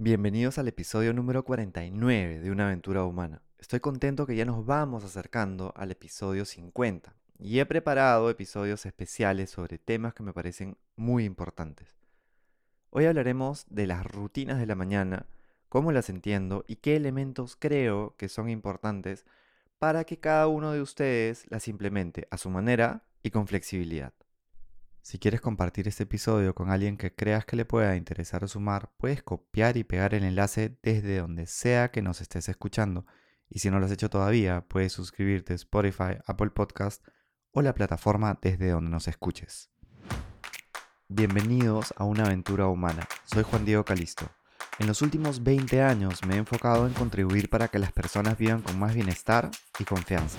Bienvenidos al episodio número 49 de Una aventura humana. Estoy contento que ya nos vamos acercando al episodio 50 y he preparado episodios especiales sobre temas que me parecen muy importantes. Hoy hablaremos de las rutinas de la mañana, cómo las entiendo y qué elementos creo que son importantes para que cada uno de ustedes las implemente a su manera y con flexibilidad. Si quieres compartir este episodio con alguien que creas que le pueda interesar o sumar, puedes copiar y pegar el enlace desde donde sea que nos estés escuchando. Y si no lo has hecho todavía, puedes suscribirte a Spotify, Apple Podcast o la plataforma desde donde nos escuches. Bienvenidos a una aventura humana. Soy Juan Diego Calisto. En los últimos 20 años me he enfocado en contribuir para que las personas vivan con más bienestar y confianza.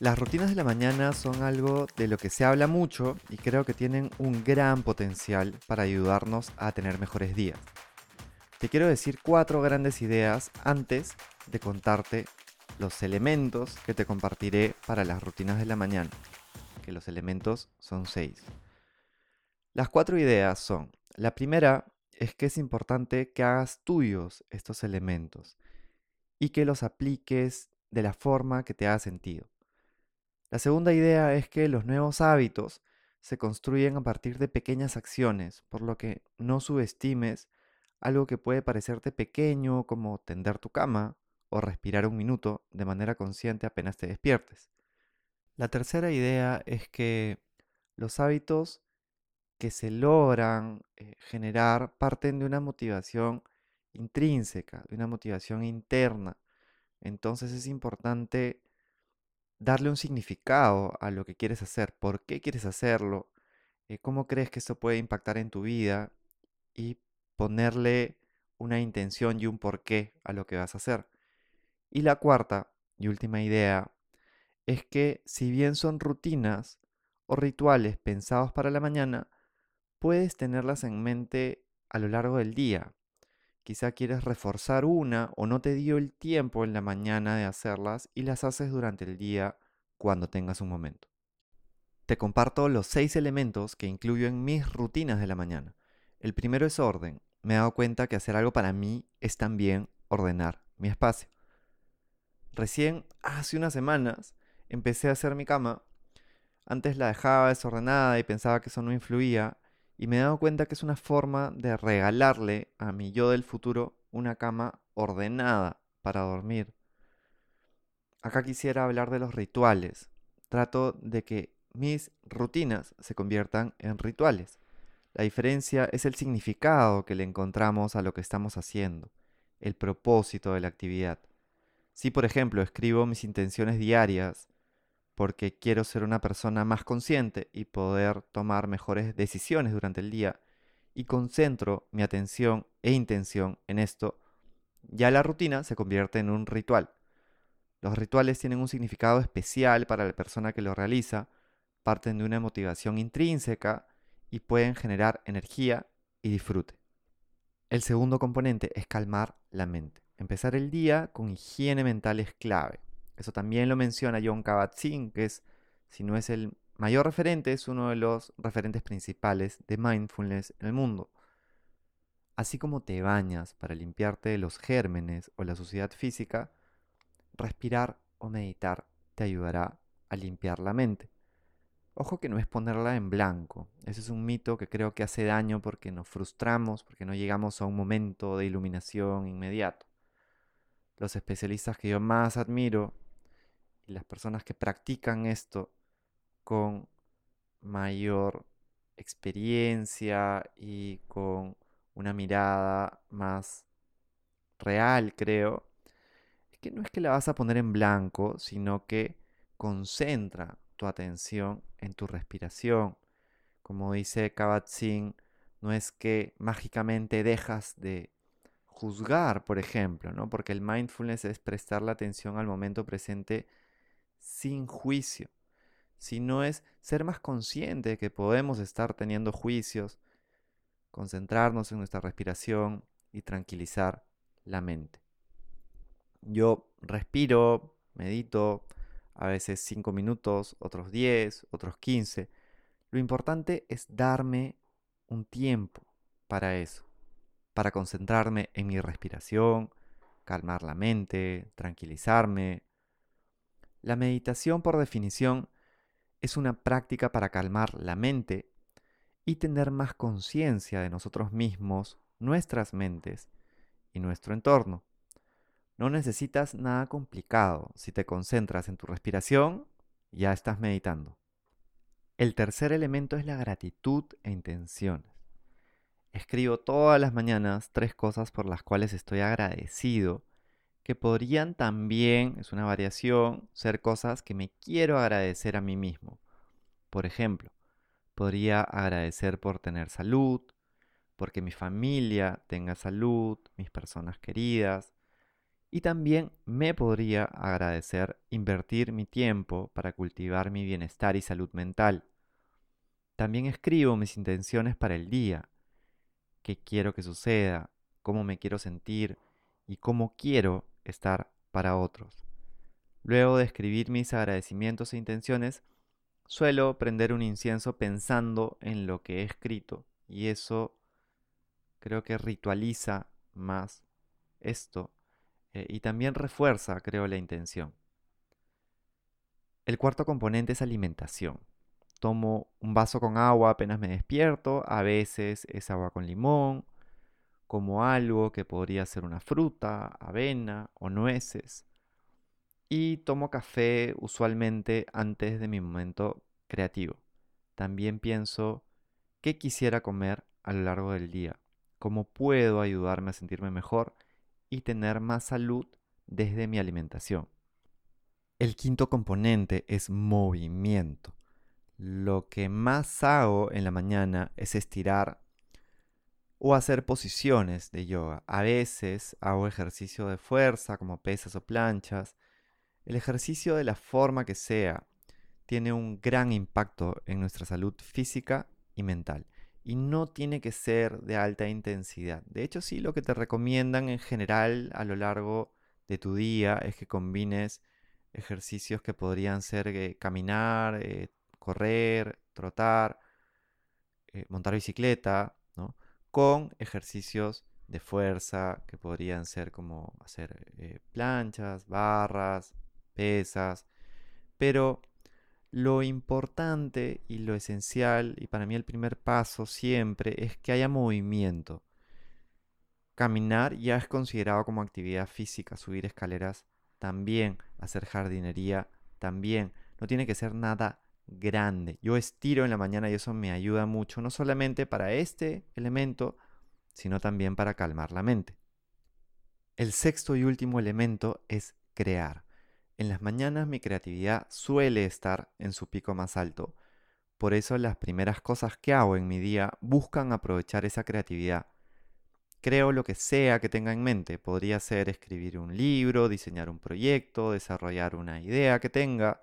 Las rutinas de la mañana son algo de lo que se habla mucho y creo que tienen un gran potencial para ayudarnos a tener mejores días. Te quiero decir cuatro grandes ideas antes de contarte los elementos que te compartiré para las rutinas de la mañana, que los elementos son seis. Las cuatro ideas son, la primera es que es importante que hagas tuyos estos elementos y que los apliques de la forma que te haga sentido. La segunda idea es que los nuevos hábitos se construyen a partir de pequeñas acciones, por lo que no subestimes algo que puede parecerte pequeño como tender tu cama o respirar un minuto de manera consciente apenas te despiertes. La tercera idea es que los hábitos que se logran eh, generar parten de una motivación intrínseca, de una motivación interna. Entonces es importante darle un significado a lo que quieres hacer, por qué quieres hacerlo, eh, cómo crees que esto puede impactar en tu vida y ponerle una intención y un porqué a lo que vas a hacer. Y la cuarta y última idea es que si bien son rutinas o rituales pensados para la mañana, puedes tenerlas en mente a lo largo del día. Quizá quieres reforzar una o no te dio el tiempo en la mañana de hacerlas y las haces durante el día cuando tengas un momento. Te comparto los seis elementos que incluyo en mis rutinas de la mañana. El primero es orden. Me he dado cuenta que hacer algo para mí es también ordenar mi espacio. Recién hace unas semanas empecé a hacer mi cama. Antes la dejaba desordenada y pensaba que eso no influía y me he dado cuenta que es una forma de regalarle a mi yo del futuro una cama ordenada para dormir. Acá quisiera hablar de los rituales. Trato de que mis rutinas se conviertan en rituales. La diferencia es el significado que le encontramos a lo que estamos haciendo, el propósito de la actividad. Si, por ejemplo, escribo mis intenciones diarias, porque quiero ser una persona más consciente y poder tomar mejores decisiones durante el día y concentro mi atención e intención en esto, ya la rutina se convierte en un ritual. Los rituales tienen un significado especial para la persona que lo realiza, parten de una motivación intrínseca y pueden generar energía y disfrute. El segundo componente es calmar la mente. Empezar el día con higiene mental es clave. Eso también lo menciona John Kabat-Zinn, que es, si no es el mayor referente, es uno de los referentes principales de mindfulness en el mundo. Así como te bañas para limpiarte de los gérmenes o la suciedad física, respirar o meditar te ayudará a limpiar la mente. Ojo que no es ponerla en blanco. Ese es un mito que creo que hace daño porque nos frustramos, porque no llegamos a un momento de iluminación inmediato. Los especialistas que yo más admiro y las personas que practican esto con mayor experiencia y con una mirada más real, creo, es que no es que la vas a poner en blanco, sino que concentra tu atención en tu respiración. Como dice Kabat-Zinn, no es que mágicamente dejas de juzgar, por ejemplo, ¿no? Porque el mindfulness es prestar la atención al momento presente sin juicio, sino es ser más consciente de que podemos estar teniendo juicios, concentrarnos en nuestra respiración y tranquilizar la mente. Yo respiro, medito, a veces 5 minutos, otros 10, otros 15. Lo importante es darme un tiempo para eso, para concentrarme en mi respiración, calmar la mente, tranquilizarme. La meditación, por definición, es una práctica para calmar la mente y tener más conciencia de nosotros mismos, nuestras mentes y nuestro entorno. No necesitas nada complicado. Si te concentras en tu respiración, ya estás meditando. El tercer elemento es la gratitud e intenciones. Escribo todas las mañanas tres cosas por las cuales estoy agradecido, que podrían también, es una variación, ser cosas que me quiero agradecer a mí mismo. Por ejemplo, podría agradecer por tener salud, porque mi familia tenga salud, mis personas queridas, y también me podría agradecer invertir mi tiempo para cultivar mi bienestar y salud mental. También escribo mis intenciones para el día, qué quiero que suceda, cómo me quiero sentir y cómo quiero estar para otros. Luego de escribir mis agradecimientos e intenciones, suelo prender un incienso pensando en lo que he escrito y eso creo que ritualiza más esto eh, y también refuerza, creo, la intención. El cuarto componente es alimentación. Tomo un vaso con agua apenas me despierto, a veces es agua con limón, como algo que podría ser una fruta, avena o nueces. Y tomo café usualmente antes de mi momento creativo. También pienso qué quisiera comer a lo largo del día, cómo puedo ayudarme a sentirme mejor y tener más salud desde mi alimentación. El quinto componente es movimiento. Lo que más hago en la mañana es estirar o hacer posiciones de yoga. A veces hago ejercicio de fuerza como pesas o planchas. El ejercicio de la forma que sea tiene un gran impacto en nuestra salud física y mental y no tiene que ser de alta intensidad. De hecho, sí, lo que te recomiendan en general a lo largo de tu día es que combines ejercicios que podrían ser eh, caminar, eh, correr, trotar, eh, montar bicicleta. Con ejercicios de fuerza que podrían ser como hacer planchas, barras, pesas, pero lo importante y lo esencial, y para mí el primer paso siempre, es que haya movimiento. Caminar ya es considerado como actividad física, subir escaleras también, hacer jardinería también. No tiene que ser nada grande. Yo estiro en la mañana y eso me ayuda mucho, no solamente para este elemento, sino también para calmar la mente. El sexto y último elemento es crear. En las mañanas mi creatividad suele estar en su pico más alto. Por eso las primeras cosas que hago en mi día buscan aprovechar esa creatividad. Creo lo que sea que tenga en mente. Podría ser escribir un libro, diseñar un proyecto, desarrollar una idea que tenga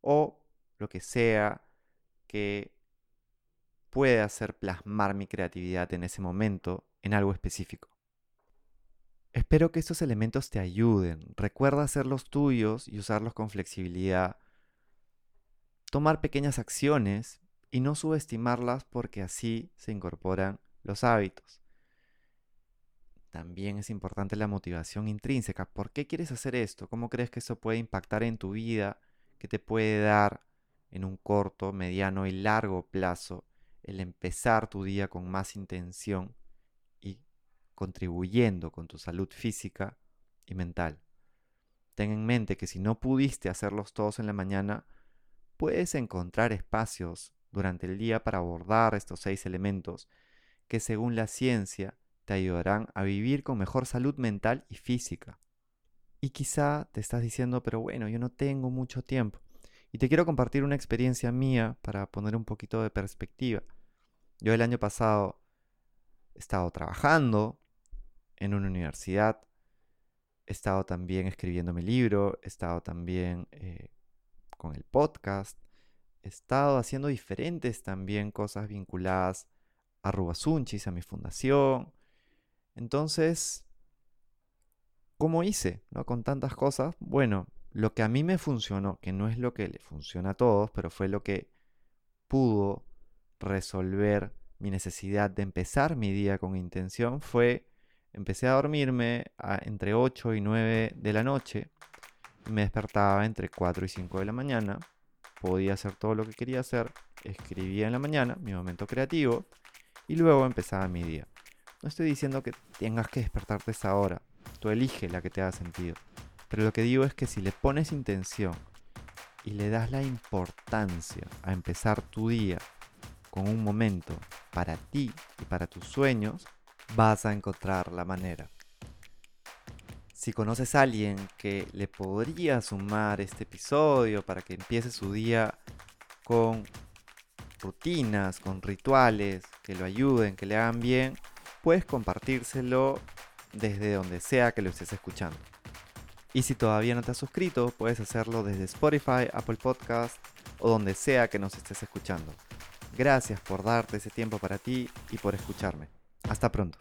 o lo que sea que pueda hacer plasmar mi creatividad en ese momento en algo específico. Espero que estos elementos te ayuden. Recuerda hacerlos tuyos y usarlos con flexibilidad. Tomar pequeñas acciones y no subestimarlas porque así se incorporan los hábitos. También es importante la motivación intrínseca. ¿Por qué quieres hacer esto? ¿Cómo crees que eso puede impactar en tu vida? ¿Qué te puede dar en un corto, mediano y largo plazo el empezar tu día con más intención contribuyendo con tu salud física y mental. Ten en mente que si no pudiste hacerlos todos en la mañana, puedes encontrar espacios durante el día para abordar estos seis elementos que según la ciencia te ayudarán a vivir con mejor salud mental y física. Y quizá te estás diciendo, pero bueno, yo no tengo mucho tiempo. Y te quiero compartir una experiencia mía para poner un poquito de perspectiva. Yo el año pasado he estado trabajando, en una universidad, he estado también escribiendo mi libro, he estado también eh, con el podcast, he estado haciendo diferentes también cosas vinculadas a Rubasunchis, a mi fundación. Entonces, ¿cómo hice? ¿no? Con tantas cosas. Bueno, lo que a mí me funcionó, que no es lo que le funciona a todos, pero fue lo que pudo resolver mi necesidad de empezar mi día con intención, fue empecé a dormirme entre 8 y 9 de la noche. Me despertaba entre 4 y 5 de la mañana. Podía hacer todo lo que quería hacer. Escribía en la mañana, mi momento creativo. Y luego empezaba mi día. No estoy diciendo que tengas que despertarte a esa hora. Tú elige la que te haga sentido. Pero lo que digo es que si le pones intención y le das la importancia a empezar tu día con un momento para ti y para tus sueños, vas a encontrar la manera. Si conoces a alguien que le podría sumar este episodio para que empiece su día con rutinas, con rituales que lo ayuden, que le hagan bien, puedes compartírselo desde donde sea que lo estés escuchando. Y si todavía no te has suscrito, puedes hacerlo desde Spotify, Apple Podcast o donde sea que nos estés escuchando. Gracias por darte ese tiempo para ti y por escucharme. Hasta pronto.